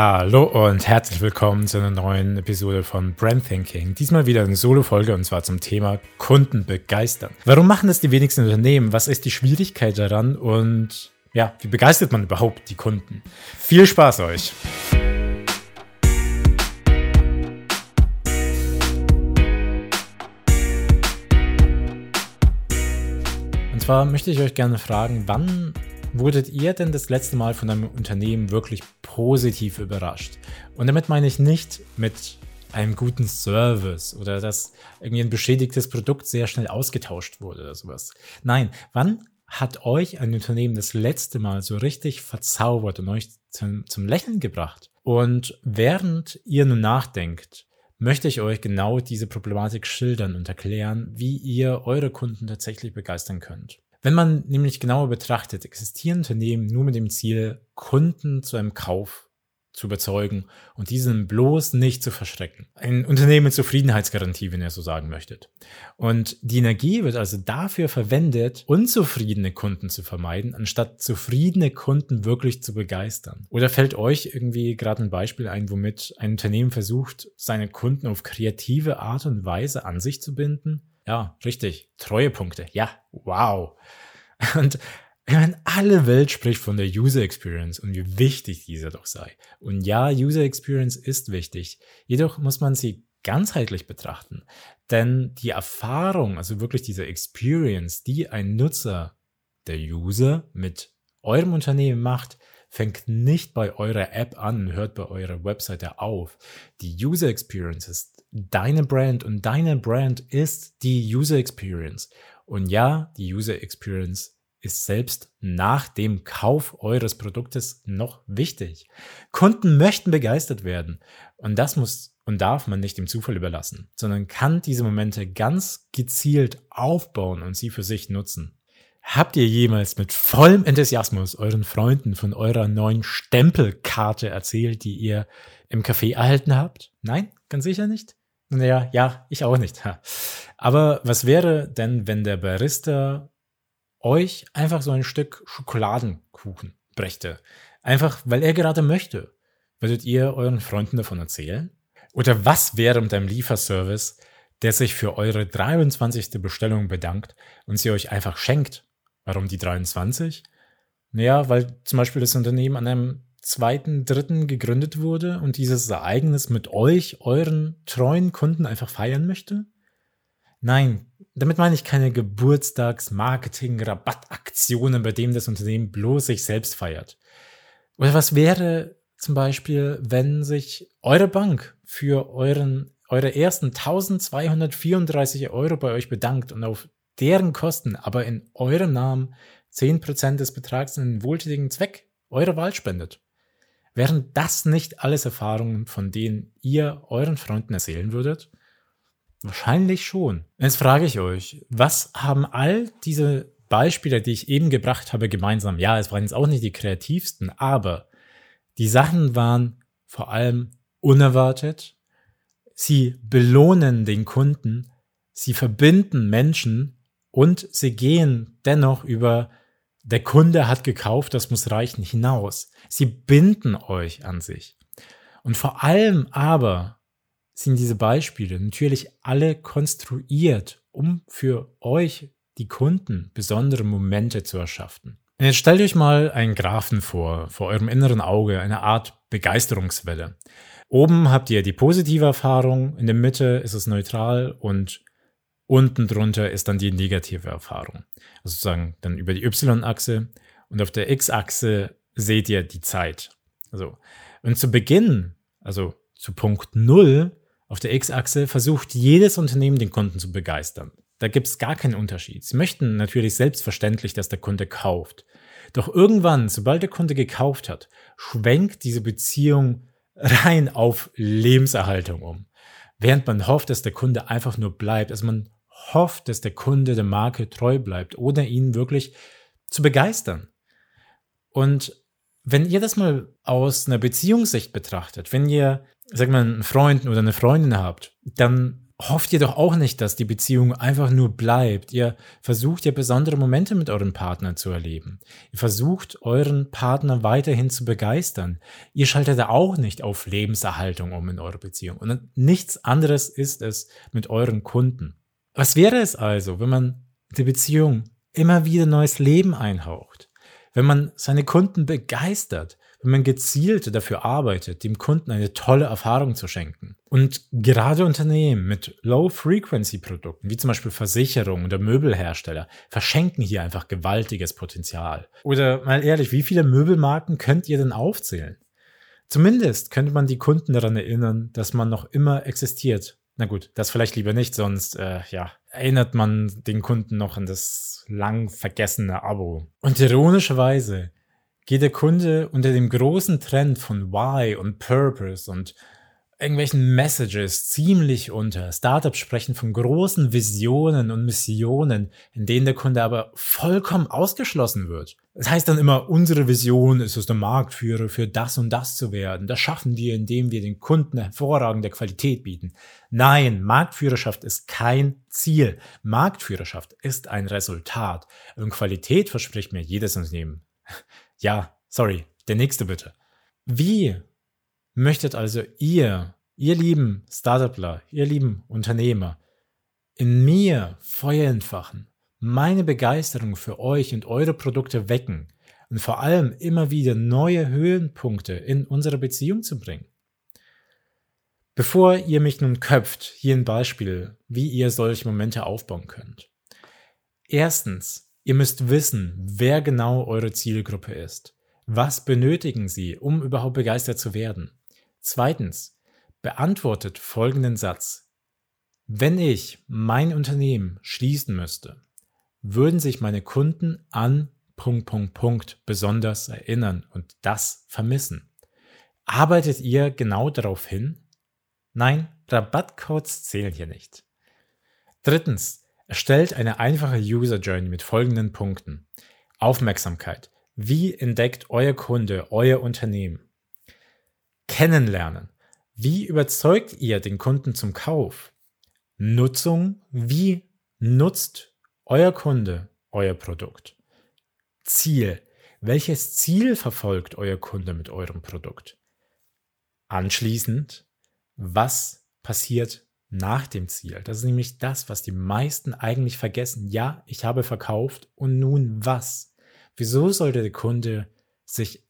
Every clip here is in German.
Hallo und herzlich willkommen zu einer neuen Episode von Brand Thinking. Diesmal wieder eine Solo-Folge und zwar zum Thema Kunden begeistern. Warum machen das die wenigsten Unternehmen? Was ist die Schwierigkeit daran? Und ja, wie begeistert man überhaupt die Kunden? Viel Spaß euch! Und zwar möchte ich euch gerne fragen, wann Wurdet ihr denn das letzte Mal von einem Unternehmen wirklich positiv überrascht? Und damit meine ich nicht mit einem guten Service oder dass irgendwie ein beschädigtes Produkt sehr schnell ausgetauscht wurde oder sowas. Nein, wann hat euch ein Unternehmen das letzte Mal so richtig verzaubert und euch zum, zum Lächeln gebracht? Und während ihr nun nachdenkt, möchte ich euch genau diese Problematik schildern und erklären, wie ihr eure Kunden tatsächlich begeistern könnt. Wenn man nämlich genauer betrachtet, existieren Unternehmen nur mit dem Ziel, Kunden zu einem Kauf zu überzeugen und diesen bloß nicht zu verschrecken. Ein Unternehmen mit Zufriedenheitsgarantie, wenn ihr so sagen möchtet. Und die Energie wird also dafür verwendet, unzufriedene Kunden zu vermeiden, anstatt zufriedene Kunden wirklich zu begeistern. Oder fällt euch irgendwie gerade ein Beispiel ein, womit ein Unternehmen versucht, seine Kunden auf kreative Art und Weise an sich zu binden? Ja, richtig. Treuepunkte. Ja, wow. Und ich meine, alle Welt spricht von der User Experience und wie wichtig diese doch sei. Und ja, User Experience ist wichtig. Jedoch muss man sie ganzheitlich betrachten. Denn die Erfahrung, also wirklich diese Experience, die ein Nutzer, der User mit eurem Unternehmen macht, fängt nicht bei eurer App an und hört bei eurer Webseite auf. Die User Experience ist deine Brand und deine Brand ist die User Experience. Und ja, die User Experience ist selbst nach dem Kauf eures Produktes noch wichtig. Kunden möchten begeistert werden und das muss und darf man nicht dem Zufall überlassen, sondern kann diese Momente ganz gezielt aufbauen und sie für sich nutzen. Habt ihr jemals mit vollem Enthusiasmus euren Freunden von eurer neuen Stempelkarte erzählt, die ihr im Café erhalten habt? Nein, ganz sicher nicht. Naja, ja, ich auch nicht. Aber was wäre denn, wenn der Barista euch einfach so ein Stück Schokoladenkuchen brächte? Einfach, weil er gerade möchte. Würdet ihr euren Freunden davon erzählen? Oder was wäre mit einem Lieferservice, der sich für eure 23. Bestellung bedankt und sie euch einfach schenkt? Warum die 23? Naja, weil zum Beispiel das Unternehmen an einem zweiten, dritten gegründet wurde und dieses Ereignis mit euch, euren treuen Kunden einfach feiern möchte? Nein, damit meine ich keine Geburtstags-, Marketing-, Rabattaktionen, bei dem das Unternehmen bloß sich selbst feiert. Oder was wäre zum Beispiel, wenn sich eure Bank für euren, eure ersten 1234 Euro bei euch bedankt und auf deren Kosten, aber in eurem Namen 10% des Betrags in einen wohltätigen Zweck eurer Wahl spendet. Wären das nicht alles Erfahrungen, von denen ihr euren Freunden erzählen würdet? Wahrscheinlich schon. Jetzt frage ich euch, was haben all diese Beispiele, die ich eben gebracht habe, gemeinsam? Ja, es waren jetzt auch nicht die kreativsten, aber die Sachen waren vor allem unerwartet. Sie belohnen den Kunden. Sie verbinden Menschen und sie gehen dennoch über der Kunde hat gekauft, das muss reichen hinaus. Sie binden euch an sich. Und vor allem aber sind diese Beispiele natürlich alle konstruiert, um für euch, die Kunden, besondere Momente zu erschaffen. Jetzt stellt euch mal einen Graphen vor, vor eurem inneren Auge, eine Art Begeisterungswelle. Oben habt ihr die positive Erfahrung, in der Mitte ist es neutral und Unten drunter ist dann die negative Erfahrung. Also sozusagen dann über die Y-Achse und auf der X-Achse seht ihr die Zeit. Also, und zu Beginn, also zu Punkt Null auf der X-Achse, versucht jedes Unternehmen den Kunden zu begeistern. Da gibt es gar keinen Unterschied. Sie möchten natürlich selbstverständlich, dass der Kunde kauft. Doch irgendwann, sobald der Kunde gekauft hat, schwenkt diese Beziehung rein auf Lebenserhaltung um. Während man hofft, dass der Kunde einfach nur bleibt. Also man hofft, dass der Kunde der Marke treu bleibt oder ihn wirklich zu begeistern. Und wenn ihr das mal aus einer Beziehungssicht betrachtet, wenn ihr, sag mal, einen Freund oder eine Freundin habt, dann hofft ihr doch auch nicht, dass die Beziehung einfach nur bleibt. Ihr versucht ja besondere Momente mit eurem Partner zu erleben. Ihr versucht euren Partner weiterhin zu begeistern. Ihr schaltet da auch nicht auf Lebenserhaltung um in eurer Beziehung. Und nichts anderes ist es mit euren Kunden. Was wäre es also, wenn man die Beziehung immer wieder neues Leben einhaucht? Wenn man seine Kunden begeistert? wenn man gezielt dafür arbeitet, dem Kunden eine tolle Erfahrung zu schenken. Und gerade Unternehmen mit Low-Frequency-Produkten, wie zum Beispiel Versicherungen oder Möbelhersteller, verschenken hier einfach gewaltiges Potenzial. Oder mal ehrlich, wie viele Möbelmarken könnt ihr denn aufzählen? Zumindest könnte man die Kunden daran erinnern, dass man noch immer existiert. Na gut, das vielleicht lieber nicht, sonst äh, ja, erinnert man den Kunden noch an das lang vergessene Abo. Und ironischerweise geht der Kunde unter dem großen Trend von Why und Purpose und irgendwelchen Messages ziemlich unter. Startups sprechen von großen Visionen und Missionen, in denen der Kunde aber vollkommen ausgeschlossen wird. Das heißt dann immer, unsere Vision ist es, der Marktführer für das und das zu werden. Das schaffen wir, indem wir den Kunden hervorragende Qualität bieten. Nein, Marktführerschaft ist kein Ziel. Marktführerschaft ist ein Resultat. Und Qualität verspricht mir jedes Unternehmen. Ja, sorry, der nächste bitte. Wie möchtet also ihr, ihr lieben Startupler, ihr lieben Unternehmer, in mir Feuer entfachen, meine Begeisterung für euch und eure Produkte wecken und vor allem immer wieder neue Höhenpunkte in unsere Beziehung zu bringen? Bevor ihr mich nun köpft, hier ein Beispiel, wie ihr solche Momente aufbauen könnt. Erstens, Ihr müsst wissen, wer genau eure Zielgruppe ist. Was benötigen sie, um überhaupt begeistert zu werden? Zweitens, beantwortet folgenden Satz. Wenn ich mein Unternehmen schließen müsste, würden sich meine Kunden an Punkt, Punkt, Punkt besonders erinnern und das vermissen. Arbeitet ihr genau darauf hin? Nein, Rabattcodes zählen hier nicht. Drittens, Erstellt eine einfache User Journey mit folgenden Punkten. Aufmerksamkeit. Wie entdeckt euer Kunde euer Unternehmen? Kennenlernen. Wie überzeugt ihr den Kunden zum Kauf? Nutzung. Wie nutzt euer Kunde euer Produkt? Ziel. Welches Ziel verfolgt euer Kunde mit eurem Produkt? Anschließend, was passiert nach dem Ziel. Das ist nämlich das, was die meisten eigentlich vergessen. Ja, ich habe verkauft und nun was? Wieso sollte der Kunde sich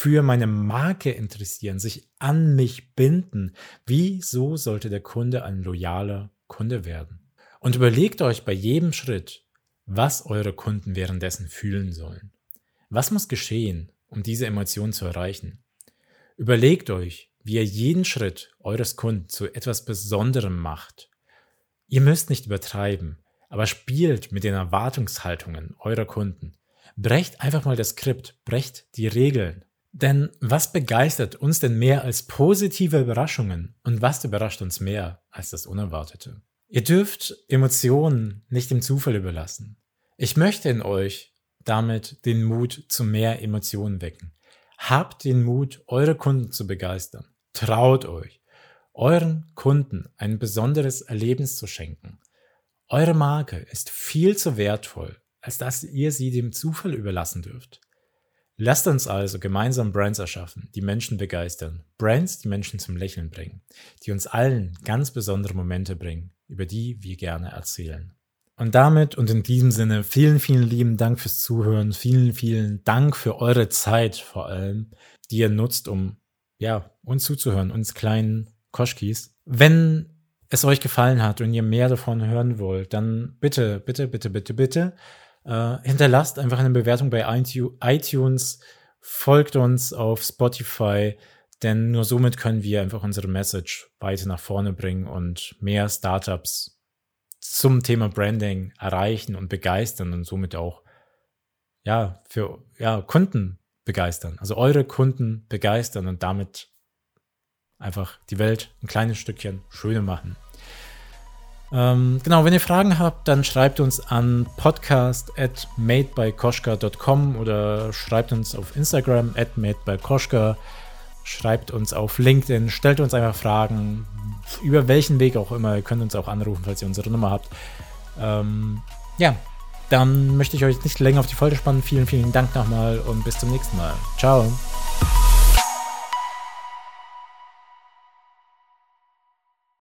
für meine Marke interessieren, sich an mich binden? Wieso sollte der Kunde ein loyaler Kunde werden? Und überlegt euch bei jedem Schritt, was eure Kunden währenddessen fühlen sollen. Was muss geschehen, um diese Emotion zu erreichen? Überlegt euch, wie ihr jeden Schritt eures Kunden zu etwas Besonderem macht. Ihr müsst nicht übertreiben, aber spielt mit den Erwartungshaltungen eurer Kunden. Brecht einfach mal das Skript, brecht die Regeln. Denn was begeistert uns denn mehr als positive Überraschungen und was überrascht uns mehr als das Unerwartete? Ihr dürft Emotionen nicht dem Zufall überlassen. Ich möchte in euch damit den Mut zu mehr Emotionen wecken. Habt den Mut, eure Kunden zu begeistern. Traut euch, euren Kunden ein besonderes Erlebnis zu schenken. Eure Marke ist viel zu wertvoll, als dass ihr sie dem Zufall überlassen dürft. Lasst uns also gemeinsam Brands erschaffen, die Menschen begeistern. Brands, die Menschen zum Lächeln bringen, die uns allen ganz besondere Momente bringen, über die wir gerne erzählen. Und damit und in diesem Sinne vielen, vielen lieben Dank fürs Zuhören, vielen, vielen Dank für eure Zeit vor allem, die ihr nutzt, um ja, uns zuzuhören, uns kleinen Koschkis. Wenn es euch gefallen hat und ihr mehr davon hören wollt, dann bitte, bitte, bitte, bitte, bitte äh, hinterlasst einfach eine Bewertung bei iTunes, folgt uns auf Spotify, denn nur somit können wir einfach unsere Message weiter nach vorne bringen und mehr Startups zum Thema Branding erreichen und begeistern und somit auch ja für ja Kunden begeistern. Also eure Kunden begeistern und damit einfach die Welt ein kleines Stückchen schöner machen. Ähm, genau, wenn ihr Fragen habt, dann schreibt uns an podcast at madebykoschka.com oder schreibt uns auf Instagram at madebykoschka, schreibt uns auf LinkedIn, stellt uns einfach Fragen, über welchen Weg auch immer. Ihr könnt uns auch anrufen, falls ihr unsere Nummer habt. Ähm, ja, dann möchte ich euch nicht länger auf die Folter spannen. Vielen, vielen Dank nochmal und bis zum nächsten Mal. Ciao.